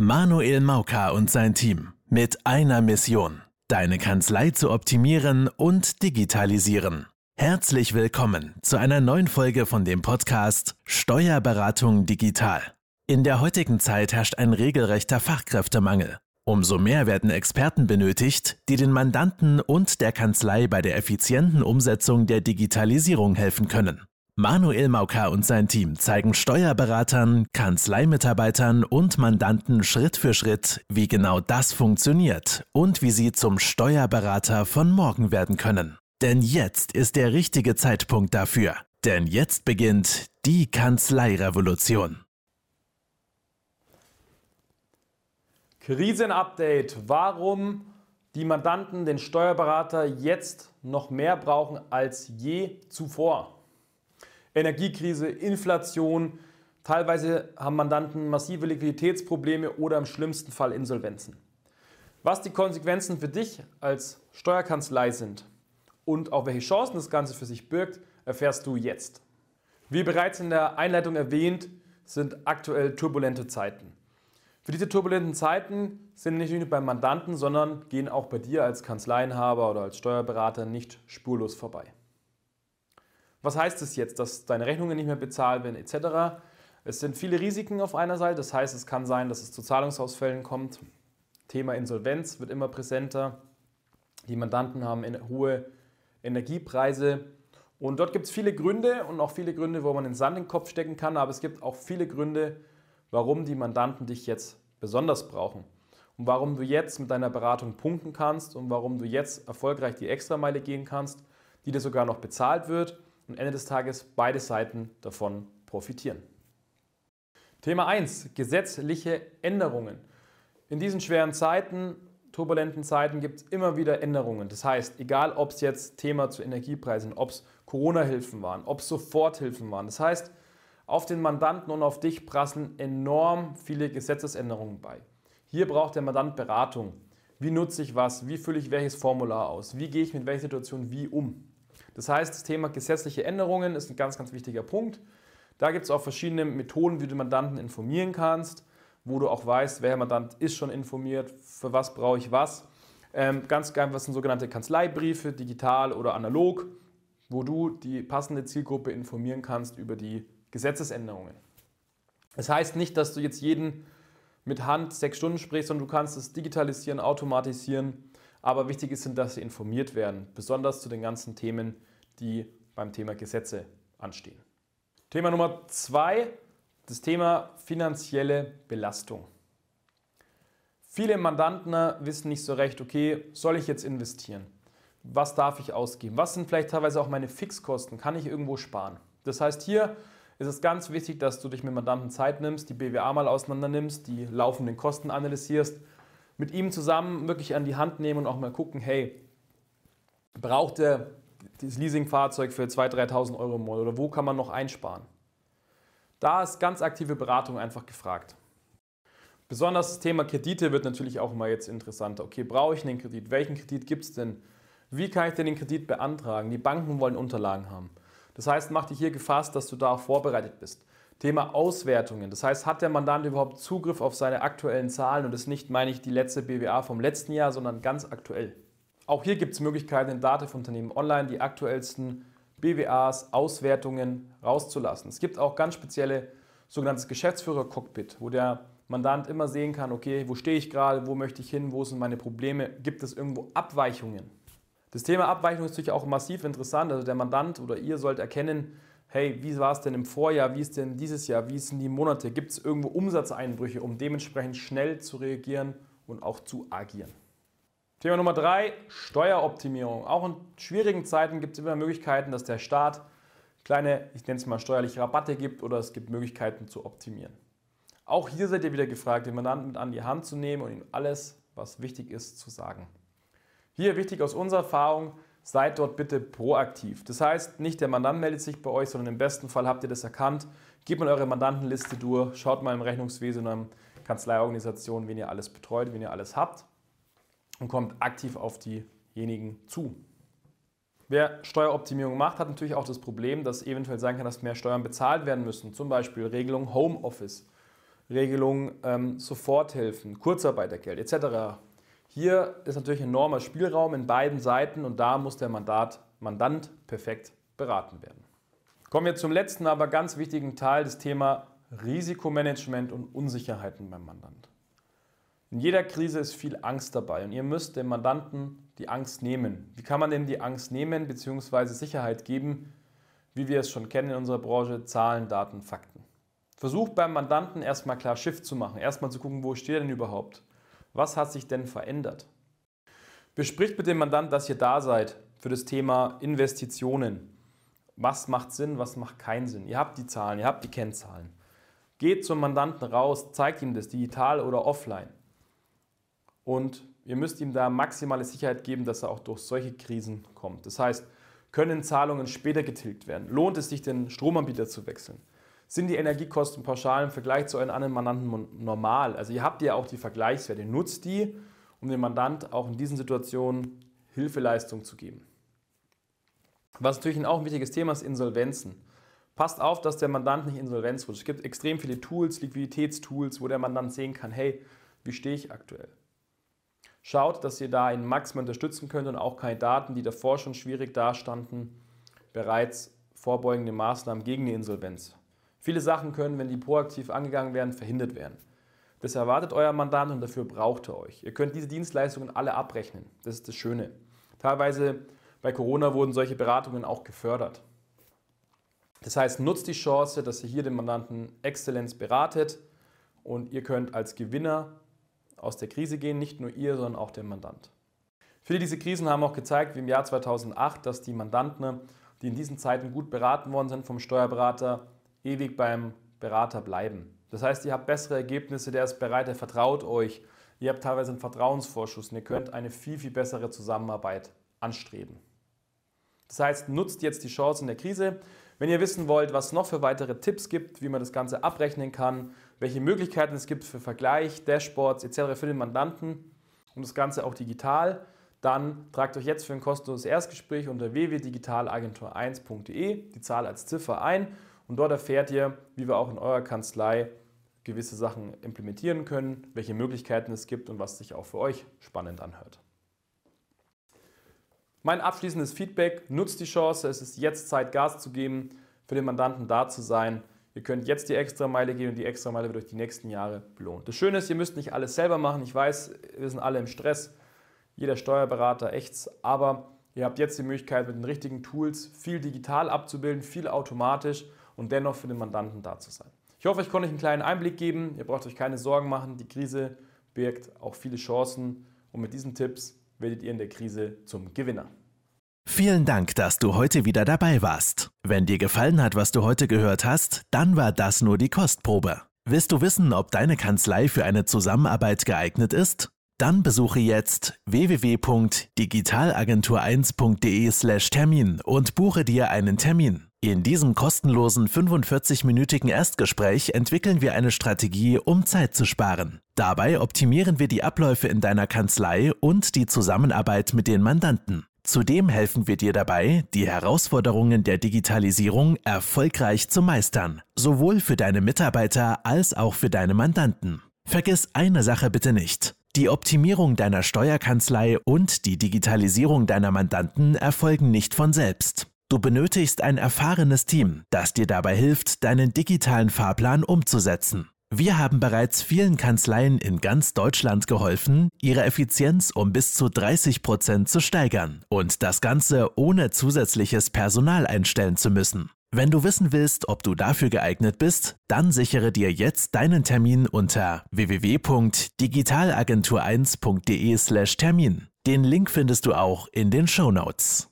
Manuel Mauka und sein Team mit einer Mission, deine Kanzlei zu optimieren und digitalisieren. Herzlich willkommen zu einer neuen Folge von dem Podcast Steuerberatung digital. In der heutigen Zeit herrscht ein regelrechter Fachkräftemangel. Umso mehr werden Experten benötigt, die den Mandanten und der Kanzlei bei der effizienten Umsetzung der Digitalisierung helfen können. Manuel Mauka und sein Team zeigen Steuerberatern, Kanzleimitarbeitern und Mandanten Schritt für Schritt, wie genau das funktioniert und wie sie zum Steuerberater von morgen werden können. Denn jetzt ist der richtige Zeitpunkt dafür. Denn jetzt beginnt die Kanzleirevolution. Krisenupdate. Warum die Mandanten den Steuerberater jetzt noch mehr brauchen als je zuvor. Energiekrise, Inflation. Teilweise haben Mandanten massive Liquiditätsprobleme oder im schlimmsten Fall Insolvenzen. Was die Konsequenzen für dich als Steuerkanzlei sind und auch welche Chancen das Ganze für sich birgt, erfährst du jetzt. Wie bereits in der Einleitung erwähnt, sind aktuell turbulente Zeiten. Für diese turbulenten Zeiten sind nicht nur beim Mandanten, sondern gehen auch bei dir als Kanzleienhaber oder als Steuerberater nicht spurlos vorbei. Was heißt es jetzt, dass deine Rechnungen nicht mehr bezahlt werden etc.? Es sind viele Risiken auf einer Seite. Das heißt, es kann sein, dass es zu Zahlungsausfällen kommt. Thema Insolvenz wird immer präsenter. Die Mandanten haben hohe Energiepreise. Und dort gibt es viele Gründe und auch viele Gründe, wo man den Sand in den Kopf stecken kann. Aber es gibt auch viele Gründe, warum die Mandanten dich jetzt besonders brauchen. Und warum du jetzt mit deiner Beratung punkten kannst und warum du jetzt erfolgreich die Extrameile gehen kannst, die dir sogar noch bezahlt wird und Ende des Tages beide Seiten davon profitieren. Thema 1. Gesetzliche Änderungen. In diesen schweren Zeiten, turbulenten Zeiten gibt es immer wieder Änderungen. Das heißt, egal ob es jetzt Thema zu Energiepreisen, ob es Corona-Hilfen waren, ob es Soforthilfen waren. Das heißt, auf den Mandanten und auf dich prasseln enorm viele Gesetzesänderungen bei. Hier braucht der Mandant Beratung. Wie nutze ich was? Wie fülle ich welches Formular aus? Wie gehe ich mit welcher Situation wie um? Das heißt, das Thema gesetzliche Änderungen ist ein ganz, ganz wichtiger Punkt. Da gibt es auch verschiedene Methoden, wie du Mandanten informieren kannst, wo du auch weißt, welcher Mandant ist schon informiert, für was brauche ich was. Ähm, ganz einfach sind sogenannte Kanzleibriefe, digital oder analog, wo du die passende Zielgruppe informieren kannst über die Gesetzesänderungen. Das heißt nicht, dass du jetzt jeden mit Hand sechs Stunden sprichst, sondern du kannst es digitalisieren, automatisieren. Aber wichtig ist, dass sie informiert werden, besonders zu den ganzen Themen, die beim Thema Gesetze anstehen. Thema Nummer zwei, das Thema finanzielle Belastung. Viele Mandanten wissen nicht so recht, okay, soll ich jetzt investieren? Was darf ich ausgeben? Was sind vielleicht teilweise auch meine Fixkosten? Kann ich irgendwo sparen? Das heißt, hier ist es ganz wichtig, dass du dich mit Mandanten Zeit nimmst, die BWA mal auseinander nimmst, die laufenden Kosten analysierst, mit ihm zusammen wirklich an die Hand nehmen und auch mal gucken, hey, braucht er dieses Leasingfahrzeug für 2.000, 3.000 Euro im Monat oder wo kann man noch einsparen? Da ist ganz aktive Beratung einfach gefragt. Besonders das Thema Kredite wird natürlich auch immer jetzt interessanter. Okay, brauche ich einen Kredit? Welchen Kredit gibt es denn? Wie kann ich denn den Kredit beantragen? Die Banken wollen Unterlagen haben. Das heißt, mach dich hier gefasst, dass du da vorbereitet bist. Thema Auswertungen. Das heißt, hat der Mandant überhaupt Zugriff auf seine aktuellen Zahlen? Und das nicht, meine ich, die letzte BWA vom letzten Jahr, sondern ganz aktuell. Auch hier gibt es Möglichkeiten, in Dativ-Unternehmen online die aktuellsten BWAs, Auswertungen rauszulassen. Es gibt auch ganz spezielle sogenanntes Geschäftsführer-Cockpit, wo der Mandant immer sehen kann, okay, wo stehe ich gerade, wo möchte ich hin, wo sind meine Probleme, gibt es irgendwo Abweichungen. Das Thema Abweichung ist natürlich auch massiv interessant. Also der Mandant oder ihr sollt erkennen, hey, wie war es denn im Vorjahr, wie ist denn dieses Jahr, wie sind die Monate, gibt es irgendwo Umsatzeinbrüche, um dementsprechend schnell zu reagieren und auch zu agieren. Thema Nummer drei, Steueroptimierung. Auch in schwierigen Zeiten gibt es immer Möglichkeiten, dass der Staat kleine, ich nenne es mal steuerliche Rabatte gibt oder es gibt Möglichkeiten zu optimieren. Auch hier seid ihr wieder gefragt, den Mandanten mit an die Hand zu nehmen und ihm alles, was wichtig ist, zu sagen. Hier wichtig aus unserer Erfahrung, seid dort bitte proaktiv. Das heißt, nicht der Mandant meldet sich bei euch, sondern im besten Fall habt ihr das erkannt. Gebt mal eure Mandantenliste durch, schaut mal im Rechnungswesen, in einer Kanzleiorganisation, wen ihr alles betreut, wen ihr alles habt und kommt aktiv auf diejenigen zu. Wer Steueroptimierung macht, hat natürlich auch das Problem, dass eventuell sein kann, dass mehr Steuern bezahlt werden müssen. Zum Beispiel Regelung Homeoffice. Regelung, ähm, Soforthilfen, Kurzarbeitergeld etc. Hier ist natürlich enormer Spielraum in beiden Seiten und da muss der Mandat, Mandant perfekt beraten werden. Kommen wir zum letzten, aber ganz wichtigen Teil des Thema Risikomanagement und Unsicherheiten beim Mandant. In jeder Krise ist viel Angst dabei und ihr müsst dem Mandanten die Angst nehmen. Wie kann man denn die Angst nehmen bzw. Sicherheit geben? Wie wir es schon kennen in unserer Branche, Zahlen, Daten, Fakten. Versucht beim Mandanten erstmal klar Shift zu machen, erstmal zu gucken, wo steht er denn überhaupt? Was hat sich denn verändert? Bespricht mit dem Mandanten, dass ihr da seid für das Thema Investitionen. Was macht Sinn, was macht keinen Sinn? Ihr habt die Zahlen, ihr habt die Kennzahlen. Geht zum Mandanten raus, zeigt ihm das digital oder offline. Und ihr müsst ihm da maximale Sicherheit geben, dass er auch durch solche Krisen kommt. Das heißt, können Zahlungen später getilgt werden? Lohnt es sich, den Stromanbieter zu wechseln? Sind die Energiekosten pauschal im Vergleich zu euren anderen Mandanten normal? Also ihr habt ja auch die Vergleichswerte. Nutzt die, um dem Mandant auch in diesen Situationen Hilfeleistung zu geben. Was natürlich auch ein wichtiges Thema ist, Insolvenzen. Passt auf, dass der Mandant nicht Insolvenz wird. Es gibt extrem viele Tools, Liquiditätstools, wo der Mandant sehen kann, hey, wie stehe ich aktuell? Schaut, dass ihr da ihn maximal unterstützen könnt und auch keine Daten, die davor schon schwierig dastanden, bereits vorbeugende Maßnahmen gegen die Insolvenz. Viele Sachen können, wenn die proaktiv angegangen werden, verhindert werden. Das erwartet euer Mandant und dafür braucht er euch. Ihr könnt diese Dienstleistungen alle abrechnen. Das ist das Schöne. Teilweise bei Corona wurden solche Beratungen auch gefördert. Das heißt, nutzt die Chance, dass ihr hier den Mandanten Exzellenz beratet und ihr könnt als Gewinner aus der Krise gehen, nicht nur ihr, sondern auch der Mandant. Viele dieser Krisen haben auch gezeigt, wie im Jahr 2008, dass die Mandanten, die in diesen Zeiten gut beraten worden sind vom Steuerberater, ewig beim Berater bleiben. Das heißt, ihr habt bessere Ergebnisse, der ist bereit, er vertraut euch. Ihr habt teilweise einen Vertrauensvorschuss und ihr könnt eine viel, viel bessere Zusammenarbeit anstreben. Das heißt, nutzt jetzt die Chance in der Krise. Wenn ihr wissen wollt, was es noch für weitere Tipps gibt, wie man das Ganze abrechnen kann, welche Möglichkeiten es gibt für Vergleich, Dashboards etc. für den Mandanten und das Ganze auch digital, dann tragt euch jetzt für ein kostenloses Erstgespräch unter www.digitalagentur1.de die Zahl als Ziffer ein und dort erfährt ihr, wie wir auch in eurer Kanzlei gewisse Sachen implementieren können, welche Möglichkeiten es gibt und was sich auch für euch spannend anhört. Mein abschließendes Feedback, nutzt die Chance, es ist jetzt Zeit, Gas zu geben, für den Mandanten da zu sein. Ihr könnt jetzt die Extrameile gehen und die Extrameile wird euch die nächsten Jahre belohnt. Das Schöne ist, ihr müsst nicht alles selber machen. Ich weiß, wir sind alle im Stress, jeder Steuerberater ächzt, aber ihr habt jetzt die Möglichkeit, mit den richtigen Tools viel digital abzubilden, viel automatisch und dennoch für den Mandanten da zu sein. Ich hoffe, ich konnte euch einen kleinen Einblick geben. Ihr braucht euch keine Sorgen machen. Die Krise birgt auch viele Chancen und mit diesen Tipps werdet ihr in der Krise zum Gewinner. Vielen Dank, dass du heute wieder dabei warst. Wenn dir gefallen hat, was du heute gehört hast, dann war das nur die Kostprobe. Willst du wissen, ob deine Kanzlei für eine Zusammenarbeit geeignet ist? Dann besuche jetzt www.digitalagentur1.de/termin und buche dir einen Termin. In diesem kostenlosen 45-minütigen Erstgespräch entwickeln wir eine Strategie, um Zeit zu sparen. Dabei optimieren wir die Abläufe in deiner Kanzlei und die Zusammenarbeit mit den Mandanten. Zudem helfen wir dir dabei, die Herausforderungen der Digitalisierung erfolgreich zu meistern, sowohl für deine Mitarbeiter als auch für deine Mandanten. Vergiss eine Sache bitte nicht. Die Optimierung deiner Steuerkanzlei und die Digitalisierung deiner Mandanten erfolgen nicht von selbst. Du benötigst ein erfahrenes Team, das dir dabei hilft, deinen digitalen Fahrplan umzusetzen. Wir haben bereits vielen Kanzleien in ganz Deutschland geholfen, ihre Effizienz um bis zu 30 Prozent zu steigern und das Ganze ohne zusätzliches Personal einstellen zu müssen. Wenn du wissen willst, ob du dafür geeignet bist, dann sichere dir jetzt deinen Termin unter www.digitalagentur1.de/termin. Den Link findest du auch in den Show Notes.